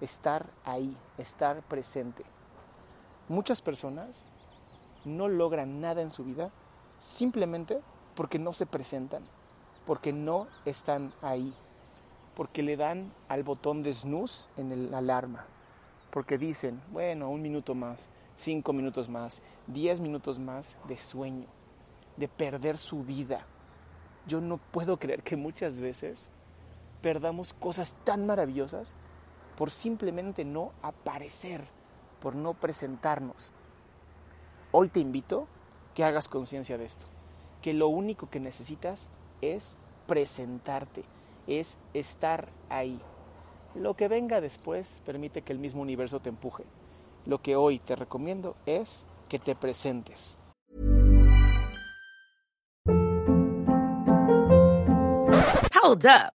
Estar ahí, estar presente. Muchas personas no logran nada en su vida simplemente porque no se presentan, porque no están ahí, porque le dan al botón de snooze en el alarma porque dicen, bueno, un minuto más, cinco minutos más, diez minutos más de sueño, de perder su vida. Yo no puedo creer que muchas veces perdamos cosas tan maravillosas por simplemente no aparecer, por no presentarnos. Hoy te invito que hagas conciencia de esto, que lo único que necesitas es presentarte, es estar ahí. Lo que venga después permite que el mismo universo te empuje. Lo que hoy te recomiendo es que te presentes. Hold up.